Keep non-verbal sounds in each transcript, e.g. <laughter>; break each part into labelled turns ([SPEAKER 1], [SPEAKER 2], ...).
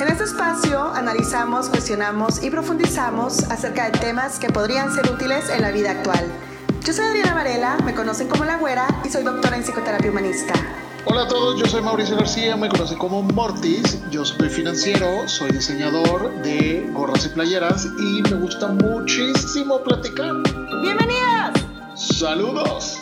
[SPEAKER 1] En este espacio analizamos, cuestionamos y profundizamos acerca de temas que podrían ser útiles en la vida actual. Yo soy Adriana Varela, me conocen como La Güera y soy doctora en psicoterapia humanista.
[SPEAKER 2] Hola a todos, yo soy Mauricio García, me conocen como Mortis, yo soy financiero, soy diseñador de gorras y playeras y me gusta muchísimo platicar.
[SPEAKER 1] ¡Bienvenidos!
[SPEAKER 2] ¡Saludos!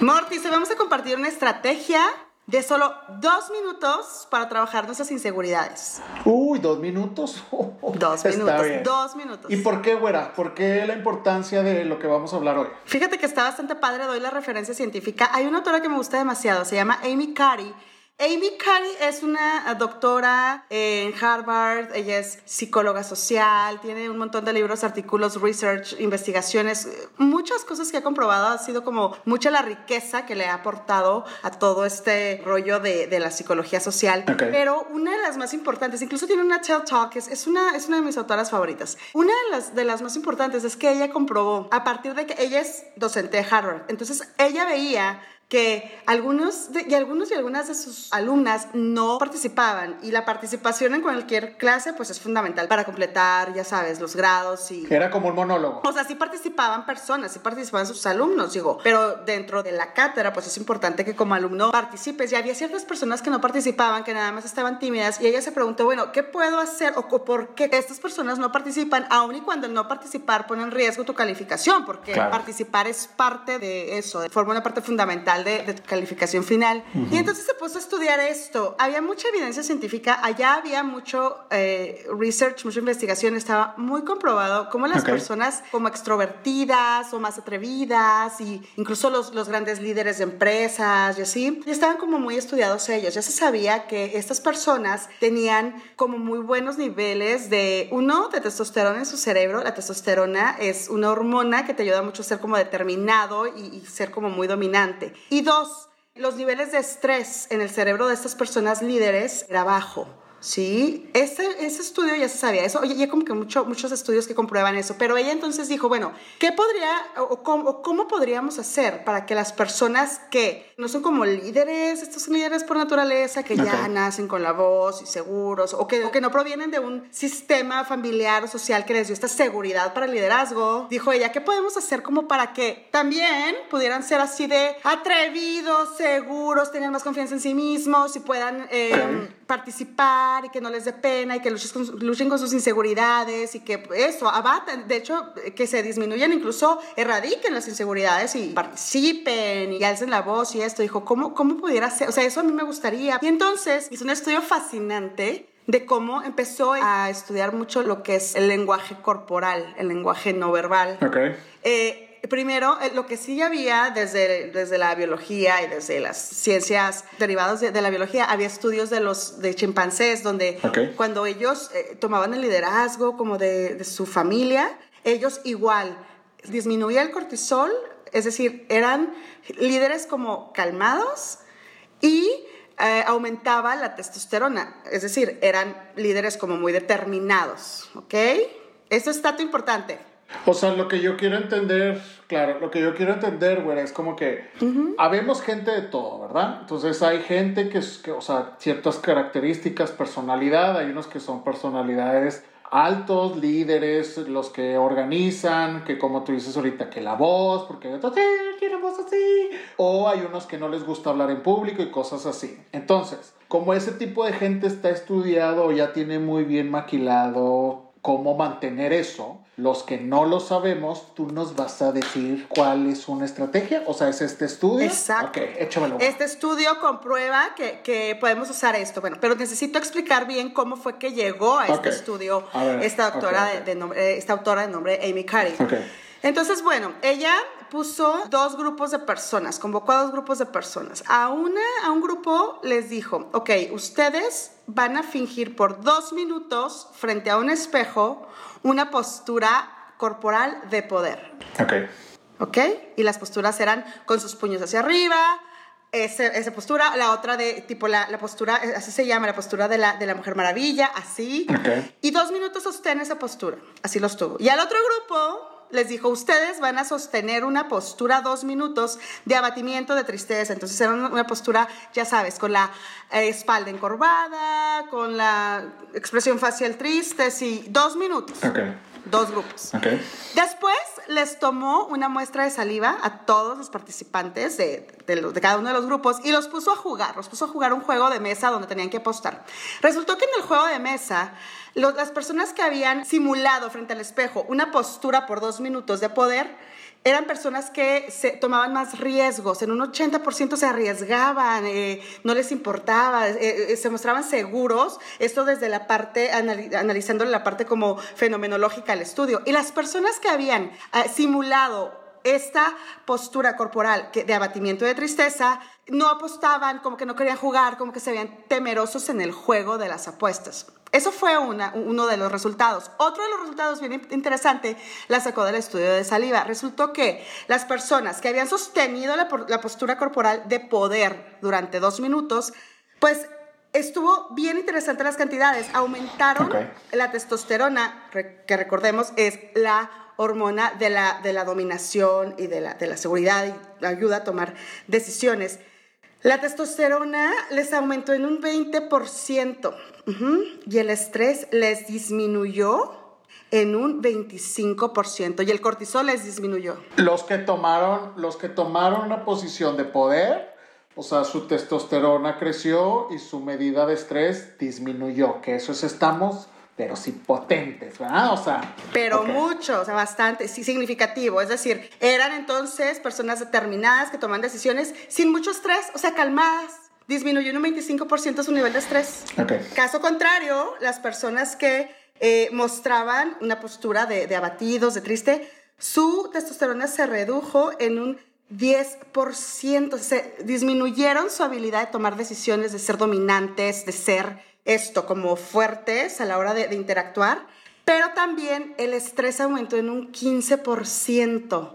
[SPEAKER 1] Mortis, hoy vamos a compartir una estrategia de solo dos minutos para trabajar nuestras inseguridades.
[SPEAKER 2] Uy, dos minutos. <laughs>
[SPEAKER 1] Dos minutos, dos minutos.
[SPEAKER 2] ¿Y por qué, güera? ¿Por qué la importancia de lo que vamos a hablar hoy?
[SPEAKER 1] Fíjate que está bastante padre, doy la referencia científica. Hay una autora que me gusta demasiado, se llama Amy Cuddy. Amy Cuddy es una doctora en Harvard, ella es psicóloga social, tiene un montón de libros, artículos, research, investigaciones, muchas cosas que ha comprobado, ha sido como mucha la riqueza que le ha aportado a todo este rollo de, de la psicología social. Pero una de las más importantes, incluso tiene una TED Talk, es, es, una, es una de mis autoras favoritas. Una de las, de las más importantes es que ella comprobó, a partir de que ella es docente de Harvard, entonces ella veía que algunos de, y algunos y algunas de sus alumnas no participaban y la participación en cualquier clase pues es fundamental para completar, ya sabes, los grados y
[SPEAKER 2] Era como un monólogo.
[SPEAKER 1] o sea, sí participaban personas, sí participaban sus alumnos, digo, pero dentro de la cátedra, pues es importante que como alumno participes. Y había ciertas personas que no participaban, que nada más estaban tímidas, y ella se preguntó, bueno, ¿qué puedo hacer o por qué estas personas no participan, aun y cuando el no participar pone en riesgo tu calificación? Porque
[SPEAKER 2] Claro.
[SPEAKER 1] participar es parte de eso, forma una parte fundamental de, de tu calificación final. Y entonces se puso a estudiar esto. Había mucha evidencia científica, allá había mucho eh, research, mucha investigación, estaba muy comprobado cómo las personas personas como extrovertidas o más atrevidas y incluso los, los grandes líderes de empresas y así, y estaban como muy estudiados ellos. Ya se sabía que estas personas tenían como muy buenos niveles de, uno, de testosterona en su cerebro. La testosterona es una hormona que te ayuda mucho a ser como determinado y, y ser como muy dominante. Y dos, los niveles de estrés en el cerebro de estas personas líderes era bajo. Sí, ese, ese estudio ya se sabía eso. Oye, ya como que mucho, muchos estudios que comprueban eso. Pero ella entonces dijo, bueno, ¿qué podría o cómo, o cómo podríamos hacer para que las personas que no son como líderes, estos son líderes por naturaleza, que ya nacen con la voz y seguros, o que, o que no provienen de un sistema familiar o social que les dio esta seguridad para el liderazgo, dijo ella, ¿qué podemos hacer como para que también pudieran ser así de atrevidos, seguros, tener más confianza en sí mismos y puedan... eh, participar y que no les dé pena y que luchen con, luchen con sus inseguridades y que eso, abatan, de hecho, que se disminuyan, incluso erradiquen las inseguridades y participen y alcen la voz y esto. Dijo, ¿cómo, cómo pudiera ser? O sea, eso a mí me gustaría. Y entonces hizo un estudio fascinante de cómo empezó a estudiar mucho lo que es el lenguaje corporal, el lenguaje no verbal.
[SPEAKER 2] Ok.
[SPEAKER 1] Eh, primero, eh, lo que sí había desde, desde la biología y desde las ciencias derivadas de, de la biología, había estudios de los de chimpancés donde cuando ellos eh, tomaban el liderazgo como de, de su familia, ellos igual disminuía el cortisol, es decir, eran líderes como calmados y eh, aumentaba la testosterona, es decir, eran líderes como muy determinados, ¿ok? Esto es dato importante.
[SPEAKER 2] O sea, lo que yo quiero entender, claro, lo que yo quiero entender, güera, es como que habemos gente de todo, ¿verdad? Entonces hay gente que, que, o sea, ciertas características, personalidad, hay unos que son personalidades altos, líderes, los que organizan, que como tú dices ahorita, que la voz, porque hay otros, "Sí, quiero voz así, o hay unos que no les gusta hablar en público y cosas así. Entonces, como ese tipo de gente está estudiado ya tiene muy bien maquilado cómo mantener eso, los que no lo sabemos, tú nos vas a decir cuál es una estrategia, o sea, es este estudio.
[SPEAKER 1] Exacto.
[SPEAKER 2] Ok, échamelo.
[SPEAKER 1] Este estudio comprueba que, que podemos usar esto. Bueno, pero necesito explicar bien cómo fue que llegó a este estudio
[SPEAKER 2] A ver,
[SPEAKER 1] esta doctora. De, de nombre, eh, esta autora de nombre Amy.
[SPEAKER 2] Ok.
[SPEAKER 1] Entonces, bueno, ella puso dos grupos de personas, convocó a dos grupos de personas. A una, a un grupo les dijo, ok, ustedes van a fingir por dos minutos frente a un espejo una postura corporal de poder.
[SPEAKER 2] Ok.
[SPEAKER 1] ¿ok? Y las posturas eran con sus puños hacia arriba, ese- esa postura, la otra de tipo la, la postura, así se llama, la postura de la, de la Mujer Maravilla, así.
[SPEAKER 2] Ok.
[SPEAKER 1] Y dos minutos sostén esa postura, así los tuvo. Y al otro grupo les dijo, ustedes van a sostener una postura dos minutos de abatimiento de tristeza. Entonces era una postura, ya sabes, con la eh, espalda encorvada, con la expresión facial triste, sí, dos minutos.
[SPEAKER 2] Okay.
[SPEAKER 1] Dos grupos.
[SPEAKER 2] Okay.
[SPEAKER 1] Después les tomó una muestra de saliva a todos los participantes de, cada uno de los grupos y los puso a jugar, los puso a jugar un juego de mesa donde tenían que apostar. Resultó que en el juego de mesa, las personas que habían simulado frente al espejo una postura por dos minutos de poder, eran personas que se tomaban más riesgos, en un 80% se arriesgaban, eh, no les importaba, eh, eh, se mostraban seguros, esto desde la parte, analizando la parte como fenomenológica del estudio. Y las personas que habían ah, simulado esta postura corporal de abatimiento de tristeza, no apostaban, como que no querían jugar, como que se veían temerosos en el juego de las apuestas. Eso fue uno de los resultados. Otro de los resultados bien interesante la sacó del estudio de saliva. Resultó que las personas que habían sostenido la, postura corporal de poder durante dos minutos, pues estuvo bien interesante las cantidades. Aumentaron la testosterona, que recordemos es la hormona de la, de la dominación y de la, de la seguridad y ayuda a tomar decisiones. La testosterona les aumentó en un 20% y el estrés les disminuyó en un 25% y el cortisol les disminuyó.
[SPEAKER 2] Los que tomaron, los que tomaron una posición de poder, o sea, su testosterona creció y su medida de estrés disminuyó, que eso es estamos pero sí potentes, ¿verdad? O sea.
[SPEAKER 1] Pero mucho, o sea, bastante, sí, significativo. Es decir, eran entonces personas determinadas que toman decisiones sin mucho estrés, o sea, calmadas. Disminuyó en un 25% su nivel de estrés.
[SPEAKER 2] Okay.
[SPEAKER 1] Caso contrario, las personas que eh, mostraban una postura de, de abatidos, de triste, su testosterona se redujo en un 10%. Se disminuyeron su habilidad de tomar decisiones, de ser dominantes, de ser esto como fuertes a la hora de, interactuar, pero también el estrés aumentó en un 15%.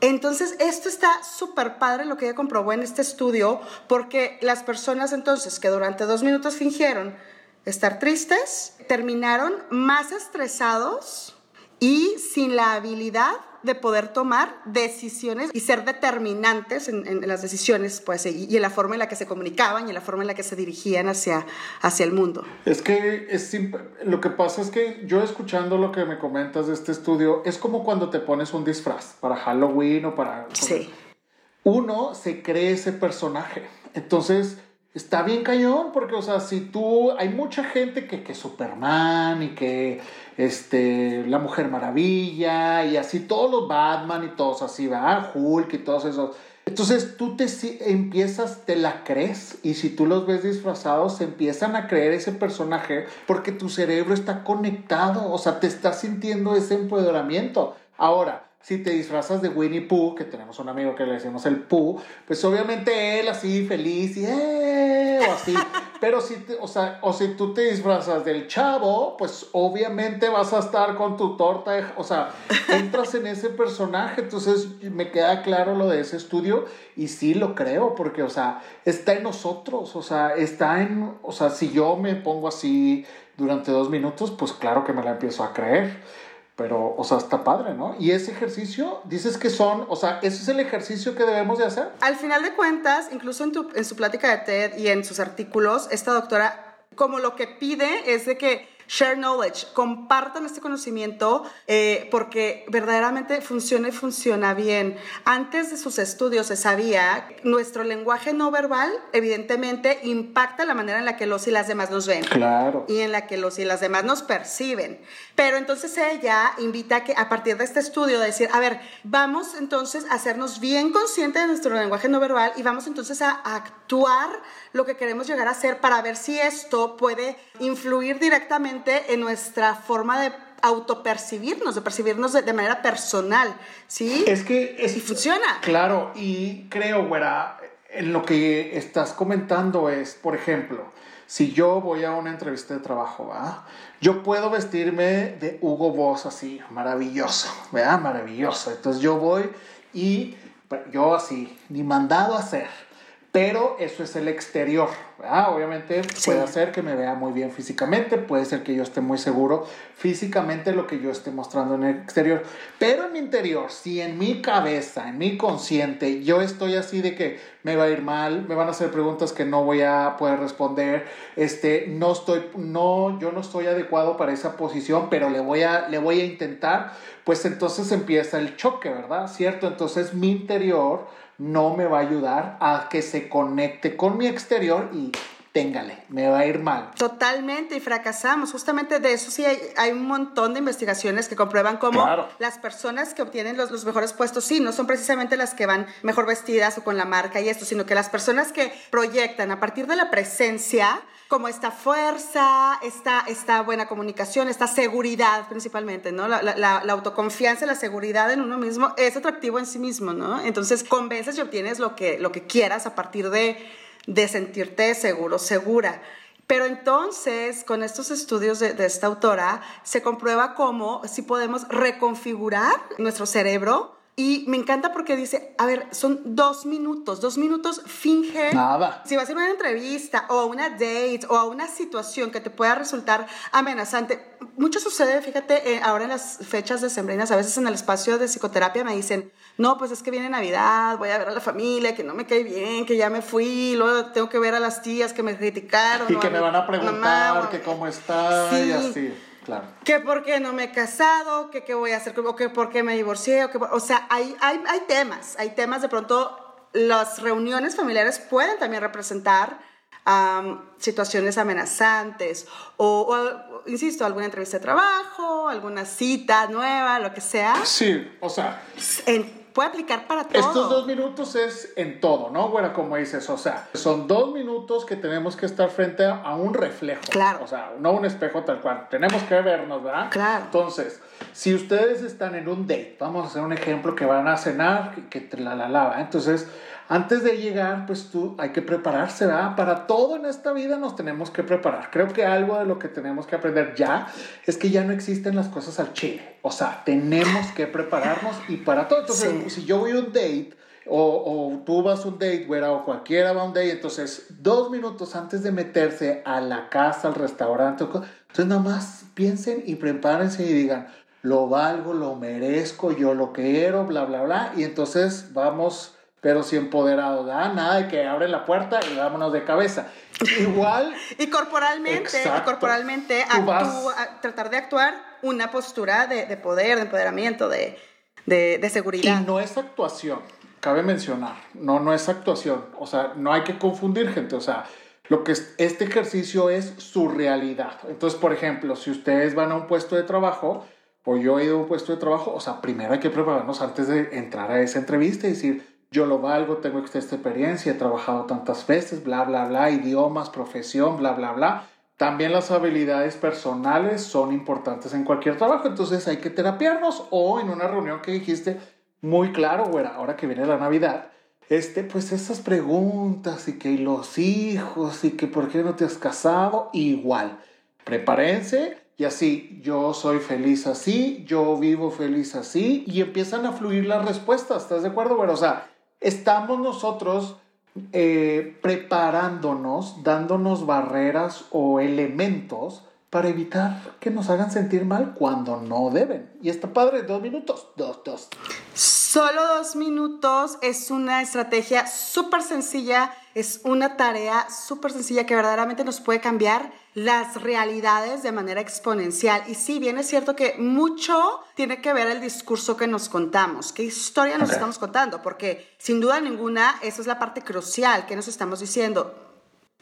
[SPEAKER 1] Entonces, esto está súper padre lo que ella comprobó en este estudio, porque las personas entonces que durante dos minutos fingieron estar tristes, terminaron más estresados y sin la habilidad de poder tomar decisiones y ser determinantes en, las decisiones, pues, y, en la forma en la que se comunicaban y en la forma en la que se dirigían hacia, hacia el mundo.
[SPEAKER 2] Es que es lo que pasa es que yo escuchando lo que me comentas de este estudio, es como cuando te pones un disfraz para Halloween o para...
[SPEAKER 1] Sí.
[SPEAKER 2] Uno se cree ese personaje. Entonces está bien cañón, porque, o sea, si tú, hay mucha gente que, que Superman y que, este, la Mujer Maravilla y así, todos los Batman y todos así, va, Hulk y todos esos. Entonces tú te empiezas, te la crees y si tú los ves disfrazados, se empiezan a creer ese personaje porque tu cerebro está conectado, o sea, te estás sintiendo ese empoderamiento. Ahora, si te disfrazas de Winnie Pooh, que tenemos un amigo que le decimos el Pooh, pues obviamente él así feliz y ¡eh! o así. <laughs> Pero si, o, sea, o si tú te disfrazas del chavo, pues obviamente vas a estar con tu torta, o sea, entras en ese personaje. Entonces me queda claro lo de ese estudio y sí lo creo, porque, o sea, está en nosotros, o sea, está en, o sea, si yo me pongo así durante dos minutos, pues claro que me la empiezo a creer. Pero, o sea, está padre, ¿no? Y ese ejercicio, dices que son, o sea, ¿ese es el ejercicio que debemos de hacer?
[SPEAKER 1] Al final de cuentas, incluso en, tu, en su plática de TED y en sus artículos, esta doctora, como lo que pide es de que share knowledge, compartan este conocimiento eh, porque verdaderamente funciona y funciona bien. Antes de sus estudios se sabía nuestro lenguaje no verbal evidentemente impacta la manera en la que los y las demás nos ven.
[SPEAKER 2] Claro.
[SPEAKER 1] Y en la que los y las demás nos perciben. Pero entonces ella invita a que a partir de este estudio decir, a ver, vamos entonces a hacernos bien conscientes de nuestro lenguaje no verbal y vamos entonces a actuar lo que queremos llegar a hacer para ver si esto puede influir directamente en nuestra forma de autopercibirnos, de percibirnos de, manera personal, ¿sí?
[SPEAKER 2] Es que... Es,
[SPEAKER 1] y funciona.
[SPEAKER 2] Claro, y creo, güera, en lo que estás comentando es, por ejemplo, si yo voy a una entrevista de trabajo, ¿va? Yo puedo vestirme de Hugo Boss así, maravilloso, ¿verdad? Maravilloso. Entonces yo voy y yo así, ni mandado a hacer pero eso es el exterior. Obviamente puede ser que me vea muy bien físicamente, puede ser que yo esté muy seguro físicamente lo que yo esté mostrando en el exterior, pero en mi interior, si en mi cabeza, en mi consciente, yo estoy así de que me va a ir mal, me van a hacer preguntas que no voy a poder responder, este, no estoy, no, yo no estoy adecuado para esa posición, pero le voy a, le voy a intentar, pues entonces empieza el choque, ¿verdad? ¿Cierto? Entonces mi interior no me va a ayudar a que se conecte con mi exterior y téngale, me va a ir mal.
[SPEAKER 1] Totalmente, y fracasamos. Justamente de eso sí hay, un montón de investigaciones que comprueban cómo las personas que obtienen los, los, mejores puestos, sí, no son precisamente las que van mejor vestidas o con la marca y esto, sino que las personas que proyectan a partir de la presencia, como esta fuerza, esta, esta buena comunicación, esta seguridad principalmente, ¿no? La, la, la, autoconfianza, la seguridad en uno mismo es atractivo en sí mismo, ¿no? Entonces convences y obtienes lo que, lo que quieras a partir de, de sentirte seguro, segura. Pero entonces, con estos estudios de, esta autora, se comprueba cómo si podemos reconfigurar nuestro cerebro y me encanta porque dice, a ver, son dos minutos, dos minutos finge.
[SPEAKER 2] Nada.
[SPEAKER 1] Si va a ser una entrevista o una date o a una situación que te pueda resultar amenazante. Mucho sucede, fíjate, eh, ahora en las fechas decembrinas, a veces en el espacio de psicoterapia me dicen, no, pues es que viene Navidad, voy a ver a la familia, que no me cae bien, que ya me fui, luego tengo que ver a las tías que me criticaron.
[SPEAKER 2] Y que me van a preguntar que cómo está y así.
[SPEAKER 1] Que por qué no me he casado, que qué voy a hacer, o que por qué me divorcié, o, que, o sea, hay, hay, hay temas, hay temas de pronto, las reuniones familiares pueden también representar situaciones amenazantes o, insisto, alguna entrevista de trabajo, alguna cita nueva, lo que sea.
[SPEAKER 2] Sí, o sea.
[SPEAKER 1] En, puede aplicar para todo.
[SPEAKER 2] Estos dos minutos es en todo, ¿no? Bueno, como dices, o sea, son dos minutos que tenemos que estar frente a un reflejo.
[SPEAKER 1] Claro.
[SPEAKER 2] O sea, no un espejo tal cual. Tenemos que vernos, ¿verdad?
[SPEAKER 1] Claro.
[SPEAKER 2] Entonces, si ustedes están en un date, vamos a hacer un ejemplo que van a cenar, que, te la la lava. Entonces, antes de llegar, pues tú hay que prepararse, ¿verdad? Para todo en esta vida nos tenemos que preparar. Creo que algo de lo que tenemos que aprender ya es que ya no existen las cosas al chile. O sea, tenemos que prepararnos y para todo. Entonces, si yo voy a un date, o, o, tú vas a un date, güera, o cualquiera va a un date, entonces dos minutos antes de meterse a la casa, al restaurante, entonces nada más piensen y prepárense y digan, lo valgo, lo merezco, yo lo quiero, bla, bla, bla, y entonces vamos pero si empoderado, nada de que abren la puerta y vámonos de cabeza. Igual. <laughs>
[SPEAKER 1] y corporalmente, y corporalmente tratar de actuar una postura de, de poder, de empoderamiento, de, de, de, seguridad.
[SPEAKER 2] Y no es actuación, cabe mencionar, no, no es actuación, o sea, no hay que confundir gente, o sea, lo que es, este ejercicio es su realidad. Entonces, por ejemplo, si ustedes van a un puesto de trabajo, o yo he ido a un puesto de trabajo, o sea, primero hay que prepararnos antes de entrar a esa entrevista y decir, yo lo valgo, tengo esta experiencia, he trabajado tantas veces, bla, bla, bla, idiomas, profesión, bla, bla, bla. También las habilidades personales son importantes en cualquier trabajo, entonces hay que terapiarnos o en una reunión que dijiste muy claro, güera, ahora que viene la Navidad, este, pues esas preguntas y que los hijos y que por qué no te has casado, igual. Prepárense y así, yo soy feliz así, yo vivo feliz así y empiezan a fluir las respuestas, ¿estás de acuerdo, güera? O sea, estamos nosotros eh, preparándonos, dándonos barreras o elementos para evitar que nos hagan sentir mal cuando no deben. Y está padre, dos minutos, dos, dos.
[SPEAKER 1] Solo dos minutos es una estrategia súper sencilla, es una tarea súper sencilla que verdaderamente nos puede cambiar las realidades de manera exponencial. Y sí, bien es cierto que mucho tiene que ver el discurso que nos contamos, qué historia nos estamos contando, porque sin duda ninguna, esa es la parte crucial que nos estamos diciendo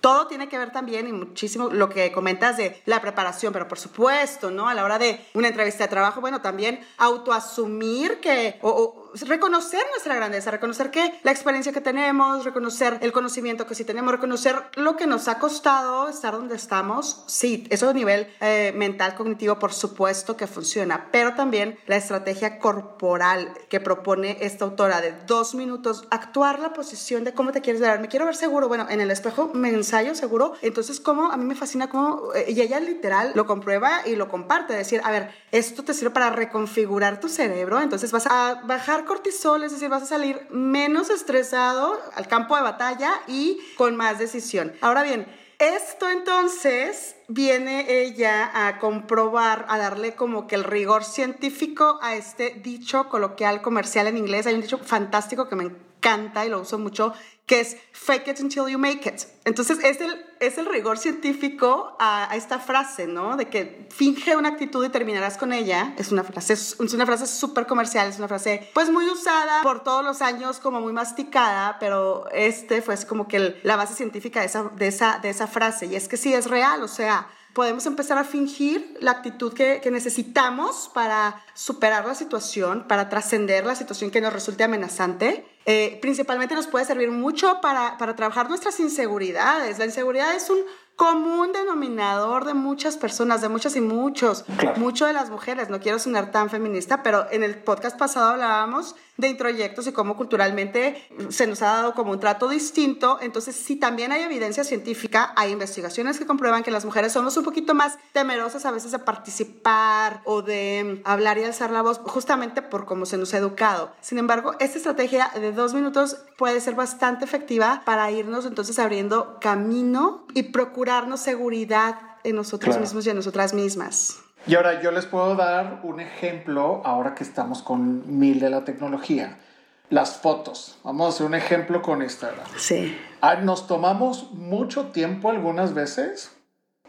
[SPEAKER 1] todo tiene que ver también y muchísimo lo que comentas de la preparación, pero por supuesto, ¿no? A la hora de una entrevista de trabajo, bueno, también autoasumir que, o, reconocer nuestra grandeza, reconocer que la experiencia que tenemos, reconocer el conocimiento que sí tenemos, reconocer lo que nos ha costado estar donde estamos. Sí, eso a nivel eh, mental, cognitivo, por supuesto que funciona, pero también la estrategia corporal que propone esta autora de dos minutos, actuar la posición de cómo te quieres ver. Me quiero ver seguro, bueno, en el espejo me ensayo seguro, entonces como a mí me fascina cómo, eh, y ella literal lo comprueba y lo comparte, decir, a ver, esto te sirve para reconfigurar tu cerebro, entonces vas a bajar cortisol, es decir, vas a salir menos estresado al campo de batalla y con más decisión. Ahora bien, esto entonces viene ella a comprobar, a darle como que el rigor científico a este dicho coloquial comercial en inglés. Hay un dicho fantástico que me encanta y lo uso mucho, que es fake it until you make it. Entonces es el, es el rigor científico a, esta frase, ¿no? De que finge una actitud y terminarás con ella. Es una frase, es una frase súper comercial, es una frase pues muy usada por todos los años, como muy masticada, pero este fue así como que la base científica de esa, de, esa, de esa frase. Y es que sí es real, o sea, podemos empezar a fingir la actitud que, necesitamos para superar la situación, para trascender la situación que nos resulte amenazante. Eh, principalmente nos puede servir mucho para, para trabajar nuestras inseguridades. La inseguridad es un común denominador de muchas personas, de muchas y muchos, mucho de las mujeres. No quiero sonar tan feminista, pero en el podcast pasado hablábamos de introyectos y cómo culturalmente se nos ha dado como un trato distinto. Entonces, si también hay evidencia científica, hay investigaciones que comprueban que las mujeres somos un poquito más temerosas a veces de participar o de hablar y alzar la voz, justamente por cómo se nos ha educado. Sin embargo, esta estrategia de dos minutos puede ser bastante efectiva para irnos entonces abriendo camino y procurarnos seguridad en nosotros mismos y en nosotras mismas.
[SPEAKER 2] Y ahora yo les puedo dar un ejemplo, ahora que estamos con mil de la tecnología. Las fotos. Vamos a hacer un ejemplo con Instagram.
[SPEAKER 1] Sí.
[SPEAKER 2] Ah, nos tomamos mucho tiempo algunas veces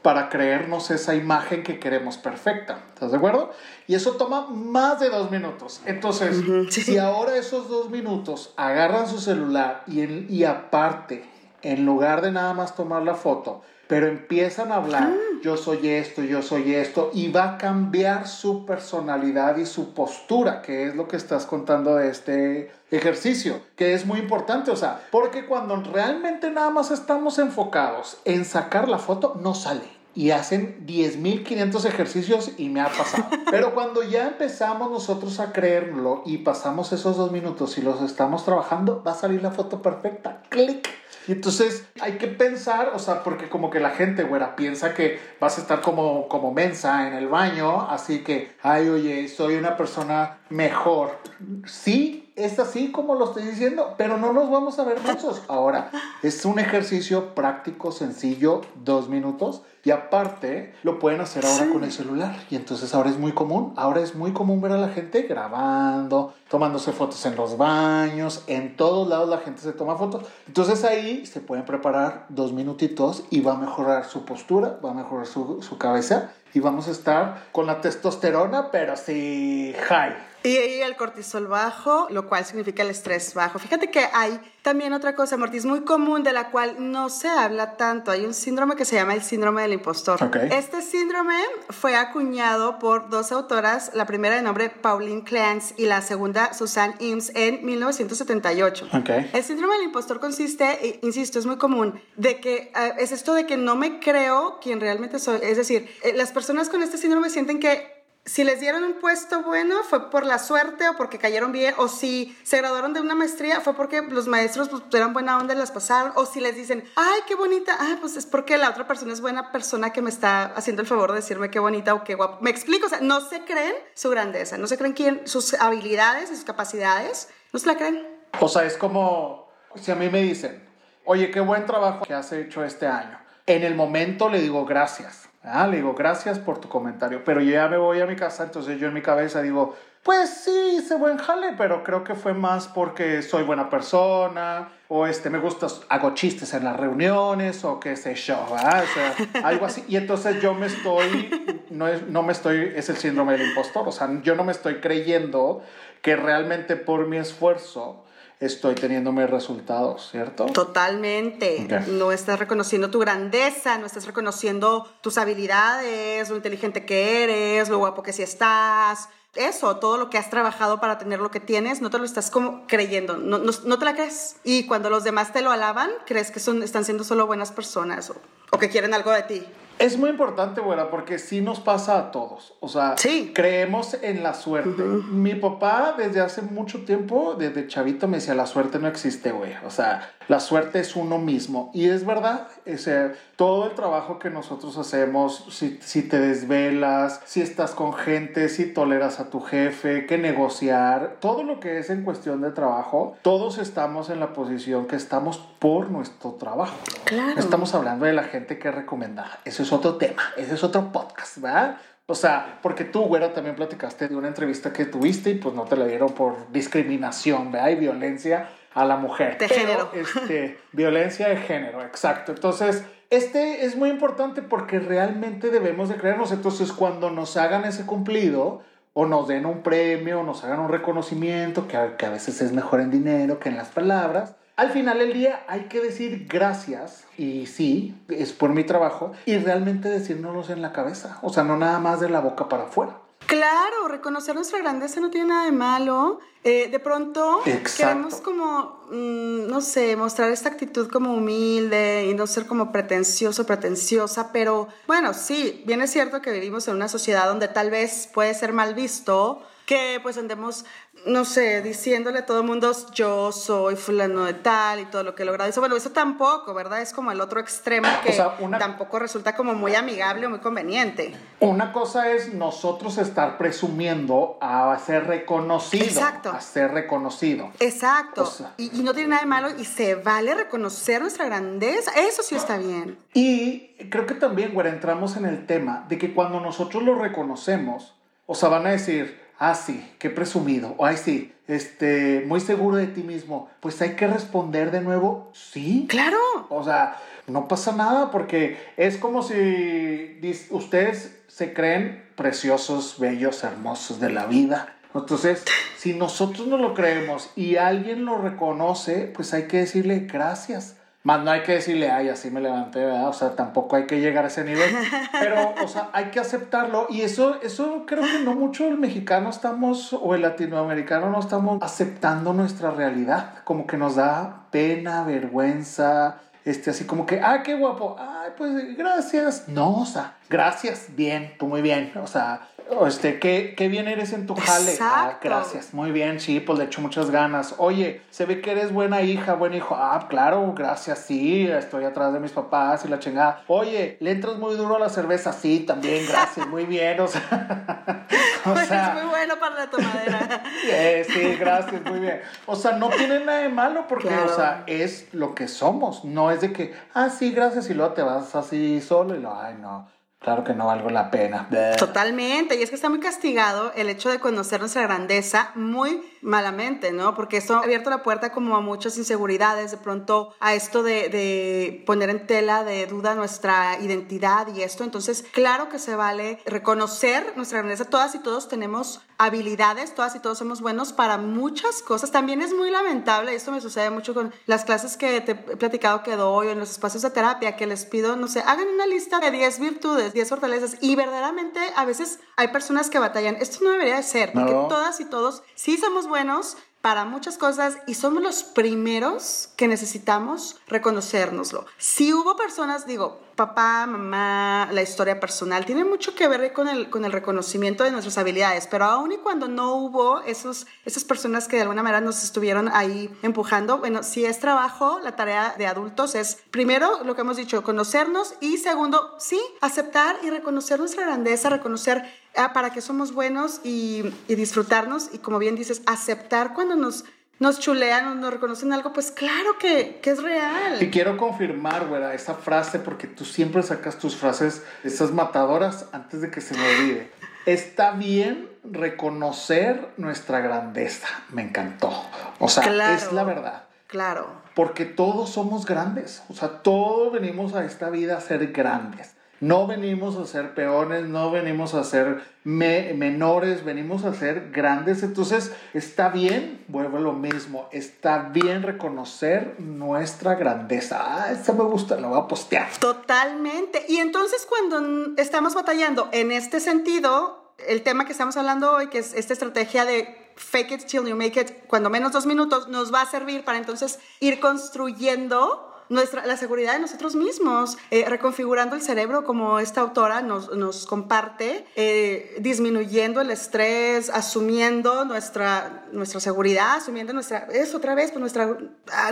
[SPEAKER 2] para creernos esa imagen que queremos perfecta. ¿Estás de acuerdo? Y eso toma más de dos minutos. Entonces, si ahora esos dos minutos agarran su celular y, y aparte, en lugar de nada más tomar la foto, pero empiezan a hablar, ah. yo soy esto, yo soy esto, y va a cambiar su personalidad y su postura, que es lo que estás contando de este ejercicio, que es muy importante, o sea, porque cuando realmente nada más estamos enfocados en sacar la foto, no sale. Y hacen 10.500 ejercicios y me ha pasado. <laughs> Pero cuando ya empezamos nosotros a creerlo y pasamos esos dos minutos y los estamos trabajando, va a salir la foto perfecta. Clic y entonces hay que pensar, o sea, porque como que la gente, güera, piensa que vas a estar como, como mensa en el baño, así que, ay, oye, soy una persona mejor. Sí, es así como lo estoy diciendo, pero no nos vamos a ver mensos. Ahora, es un ejercicio práctico, sencillo, dos minutos y aparte, lo pueden hacer ahora con el celular. Y entonces ahora es muy común. Ahora es muy común ver a la gente grabando, tomándose fotos en los baños. En todos lados la gente se toma fotos. Entonces ahí se pueden preparar dos minutitos y va a mejorar su postura, va a mejorar su, su cabeza y vamos a estar con la testosterona, pero sí high.
[SPEAKER 1] Y ahí el cortisol bajo, lo cual significa el estrés bajo. Fíjate que hay también otra cosa, Mortis, muy común de la cual no se habla tanto. Hay un síndrome que se llama el síndrome del impostor. Este síndrome fue acuñado por dos autoras, la primera de nombre Pauline Clance y la segunda Susan Ims en 1978. El síndrome del impostor consiste, e, insisto, es muy común, de que eh, es esto de que no me creo quien realmente soy. Es decir, eh, las personas con este síndrome sienten que si les dieron un puesto bueno fue por la suerte o porque cayeron bien, o si se graduaron de una maestría fue porque los maestros pues, eran buena onda y las pasaron, o si les dicen, ay, qué bonita, ah, pues es porque la otra persona es buena persona que me está haciendo el favor de decirme qué bonita o qué guapo. Me explico, o sea, no se creen su grandeza, no se creen quién, sus habilidades y sus capacidades, no se la creen.
[SPEAKER 2] O sea, es como si a mí me dicen, oye, qué buen trabajo que has hecho este año. En el momento le digo gracias Ah, le digo, gracias por tu comentario, pero yo ya me voy a mi casa, entonces yo en mi cabeza digo, pues sí, hice buen jale, pero creo que fue más porque soy buena persona, o este, me gusta, hago chistes en las reuniones, o qué sé yo, O sea, algo así. Y entonces yo me estoy, no, es, no me estoy, es el síndrome del impostor, o sea, yo no me estoy creyendo que realmente por mi esfuerzo estoy teniendo mis resultados, ¿cierto?
[SPEAKER 1] Totalmente. No estás reconociendo tu grandeza, no estás reconociendo tus habilidades, lo inteligente que eres, lo guapo que sí estás. Eso, todo lo que has trabajado para tener lo que tienes, no te lo estás como creyendo, no, no, te la crees. Y cuando los demás te lo alaban, crees que son, están siendo solo buenas personas o, o que quieren algo de ti.
[SPEAKER 2] Es muy importante, güera, porque sí nos pasa a todos. O sea, creemos en la suerte. Mi papá desde hace mucho tiempo, desde chavito, me decía, la suerte no existe, güey. O sea, La suerte es uno mismo. Y es verdad, ese, todo el trabajo que nosotros hacemos, si, si te desvelas, si estás con gente, si toleras a tu jefe, que negociar, todo lo que es en cuestión de trabajo, todos estamos en la posición que estamos por nuestro trabajo.
[SPEAKER 1] Claro.
[SPEAKER 2] Estamos hablando de la gente que recomienda. Ese es otro tema, ese es otro podcast, ¿verdad? O sea, porque tú, güera, también platicaste de una entrevista que tuviste y pues no te la dieron por discriminación, ¿verdad? Y violencia a la mujer.
[SPEAKER 1] De género.
[SPEAKER 2] Este, violencia de género, exacto. Entonces, este es muy importante porque realmente debemos de creernos. Entonces, cuando nos hagan ese cumplido o nos den un premio o nos hagan un reconocimiento, que a, que a veces es mejor en dinero que en las palabras, al final del día hay que decir gracias y sí, es por mi trabajo y realmente decírnoslos en la cabeza, o sea, no nada más de la boca para afuera.
[SPEAKER 1] Claro, reconocer nuestra grandeza no tiene nada de malo. Eh, de pronto
[SPEAKER 2] Exacto.
[SPEAKER 1] queremos como, mm, no sé, mostrar esta actitud como humilde y no ser como pretencioso, pretenciosa, pero bueno, sí, bien es cierto que vivimos en una sociedad donde tal vez puede ser mal visto que pues andemos, no sé, diciéndole a todo el mundo yo soy fulano de tal y todo lo que he logrado. Eso, bueno, eso tampoco, ¿verdad? Es como el otro extremo que
[SPEAKER 2] O sea, una-
[SPEAKER 1] tampoco resulta como muy amigable o muy conveniente.
[SPEAKER 2] Una cosa es nosotros estar presumiendo a ser reconocido,
[SPEAKER 1] Exacto.
[SPEAKER 2] a ser reconocido.
[SPEAKER 1] Exacto.
[SPEAKER 2] O sea-
[SPEAKER 1] y, y no tiene nada de malo y se vale reconocer nuestra grandeza. Eso sí está bien.
[SPEAKER 2] Y creo que también, güey, entramos en el tema de que cuando nosotros lo reconocemos, o sea, van a decir, ah, sí, qué presumido, o ay, sí, este, muy seguro de ti mismo, pues hay que responder de nuevo, sí.
[SPEAKER 1] Claro.
[SPEAKER 2] O sea, no pasa nada porque es como si ustedes se creen preciosos, bellos, hermosos de la vida. Entonces, si nosotros no lo creemos y alguien lo reconoce, pues hay que decirle gracias. Más no hay que decirle, ay, así me levanté, ¿verdad? O sea, tampoco hay que llegar a ese nivel. Pero, o sea, hay que aceptarlo. Y eso, eso creo que no mucho el mexicano estamos, o el latinoamericano no estamos aceptando nuestra realidad. Como que nos da pena, vergüenza, este, así como que, ah, qué guapo, ay, pues gracias. No, o sea, gracias, bien, tú muy bien, o sea, este, qué, qué bien eres en tu jale. Ah,
[SPEAKER 1] Exacto.
[SPEAKER 2] gracias, muy bien, sí, pues le echo muchas ganas. Oye, se ve que eres buena hija, buen hijo. Ah, claro, gracias, sí, estoy atrás de mis papás y la chingada. Oye, le entras muy duro a la cerveza, sí, también, gracias, muy bien, o sea, <laughs> o <laughs> sea,
[SPEAKER 1] es muy bueno para la tomadera. <laughs>
[SPEAKER 2] eh, sí, gracias, muy bien. O sea, no tiene nada de malo porque,
[SPEAKER 1] Claro.
[SPEAKER 2] o sea, es lo que somos. No es de que, ah, sí, gracias, y luego te vas así solo y lo, ay, no, claro que no valgo la pena.
[SPEAKER 1] Totalmente, y es que está muy castigado el hecho de conocer nuestra grandeza muy malamente, ¿no? Porque eso ha abierto la puerta como a muchas inseguridades, de pronto a esto de, de poner en tela de duda nuestra identidad y esto. Entonces, claro que se vale reconocer nuestra grandeza. Todas y todos tenemos habilidades, todas y todos somos buenos para muchas cosas. También es muy lamentable, esto me sucede mucho con las clases que te he platicado que doy o en los espacios de terapia, que les pido, no sé, hagan una lista de 10 virtudes, 10 fortalezas y verdaderamente a veces hay personas que batallan. Esto no debería de ser, porque
[SPEAKER 2] No.
[SPEAKER 1] todas y todos sí somos buenos para muchas cosas y somos los primeros que necesitamos reconocérnoslo. Si hubo personas, digo, papá, mamá, la historia personal, tiene mucho que ver con el, con el reconocimiento de nuestras habilidades, pero aún y cuando no hubo esos, esas personas que de alguna manera nos estuvieron ahí empujando, bueno, si es trabajo, la tarea de adultos es, primero, lo que hemos dicho, conocernos y segundo, sí, aceptar y reconocer nuestra grandeza, reconocer ah, para qué somos buenos y, y disfrutarnos y como bien dices, aceptar cuando nos, nos chulean o nos reconocen algo, pues claro que, que es
[SPEAKER 2] Y
[SPEAKER 1] real.
[SPEAKER 2] quiero confirmar, güera, esa frase, porque tú siempre sacas tus frases, esas matadoras, antes de que se me olvide. Está bien reconocer nuestra grandeza. Me encantó. O sea,
[SPEAKER 1] Claro.
[SPEAKER 2] es la verdad.
[SPEAKER 1] Claro.
[SPEAKER 2] Porque todos somos grandes. O sea, todos venimos a esta vida a ser grandes. No venimos a ser peones, no venimos a ser me- menores, venimos a ser grandes. Entonces, está bien, vuelvo a lo mismo, está bien reconocer nuestra grandeza. Ah, esta me gusta, la voy a postear.
[SPEAKER 1] Totalmente. Y entonces cuando estamos batallando en este sentido, el tema que estamos hablando hoy, que es esta estrategia de fake it till you make it, cuando menos dos minutos, nos va a servir para entonces ir construyendo nuestra, la seguridad de nosotros mismos, eh, reconfigurando el cerebro como esta autora nos, nos comparte, eh, disminuyendo el estrés, asumiendo nuestra, nuestra seguridad, asumiendo nuestra, es otra vez, pues nuestra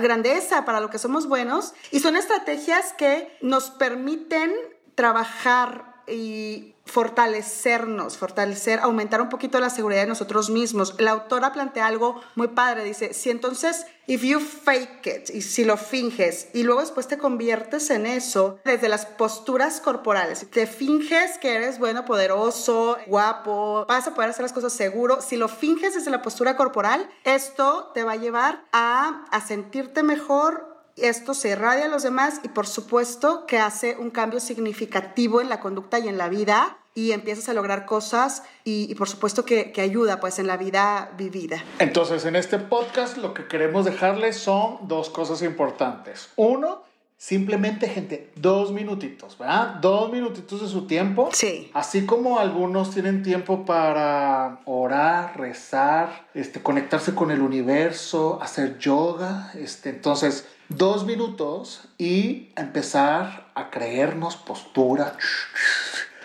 [SPEAKER 1] grandeza para lo que somos buenos. Y son estrategias que nos permiten trabajar y fortalecernos, fortalecer, aumentar un poquito la seguridad de nosotros mismos. La autora plantea algo muy padre, dice, si entonces, if you fake it, y si lo finges, y luego después te conviertes en eso, desde las posturas corporales, te finges que eres bueno, poderoso, guapo, vas a poder hacer las cosas seguro, si lo finges desde la postura corporal, esto te va a llevar a, a sentirte mejor, esto se irradia a los demás y por supuesto que hace un cambio significativo en la conducta y en la vida y empiezas a lograr cosas y, por supuesto que, que, ayuda pues en la vida vivida.
[SPEAKER 2] Entonces en este podcast lo que queremos dejarles son dos cosas importantes. Uno, simplemente gente, dos minutitos, ¿verdad? Dos minutitos de su tiempo.
[SPEAKER 1] Sí.
[SPEAKER 2] Así como algunos tienen tiempo para orar, rezar, este, conectarse con el universo, hacer yoga, este, entonces dos minutos y empezar a creernos postura.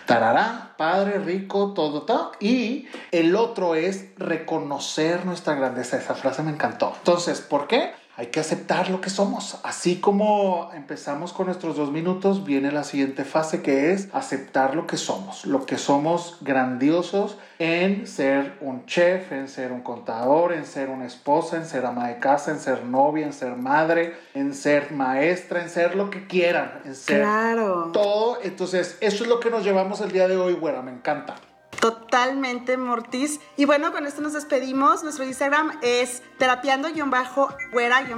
[SPEAKER 2] Tarará, padre, rico, todo, todo. Y el otro es reconocer nuestra grandeza. Esa frase me encantó. Entonces, ¿por qué? Hay que aceptar lo que somos. Así como empezamos con nuestros dos minutos, viene la siguiente fase que es aceptar lo que somos. Lo que somos grandiosos en ser un chef, en ser un contador, en ser una esposa, en ser ama de casa, en ser novia, en ser madre, en ser maestra, en ser lo que quieran, en ser todo. Entonces, eso es lo que nos llevamos el día de hoy. Bueno, me encanta.
[SPEAKER 1] Totalmente, Mortis. Y bueno, con esto nos despedimos. Nuestro Instagram es terapiando-güera-y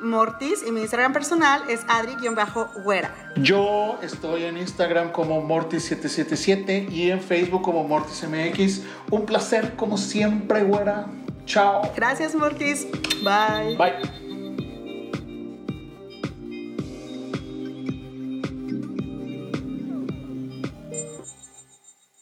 [SPEAKER 1] Mortis. Y mi Instagram personal es adri-güera.
[SPEAKER 2] Yo estoy en Instagram como Mortis777 y en Facebook como MortisMX. Un placer, como siempre, güera. Chao.
[SPEAKER 1] Gracias, Mortis. Bye.
[SPEAKER 2] Bye.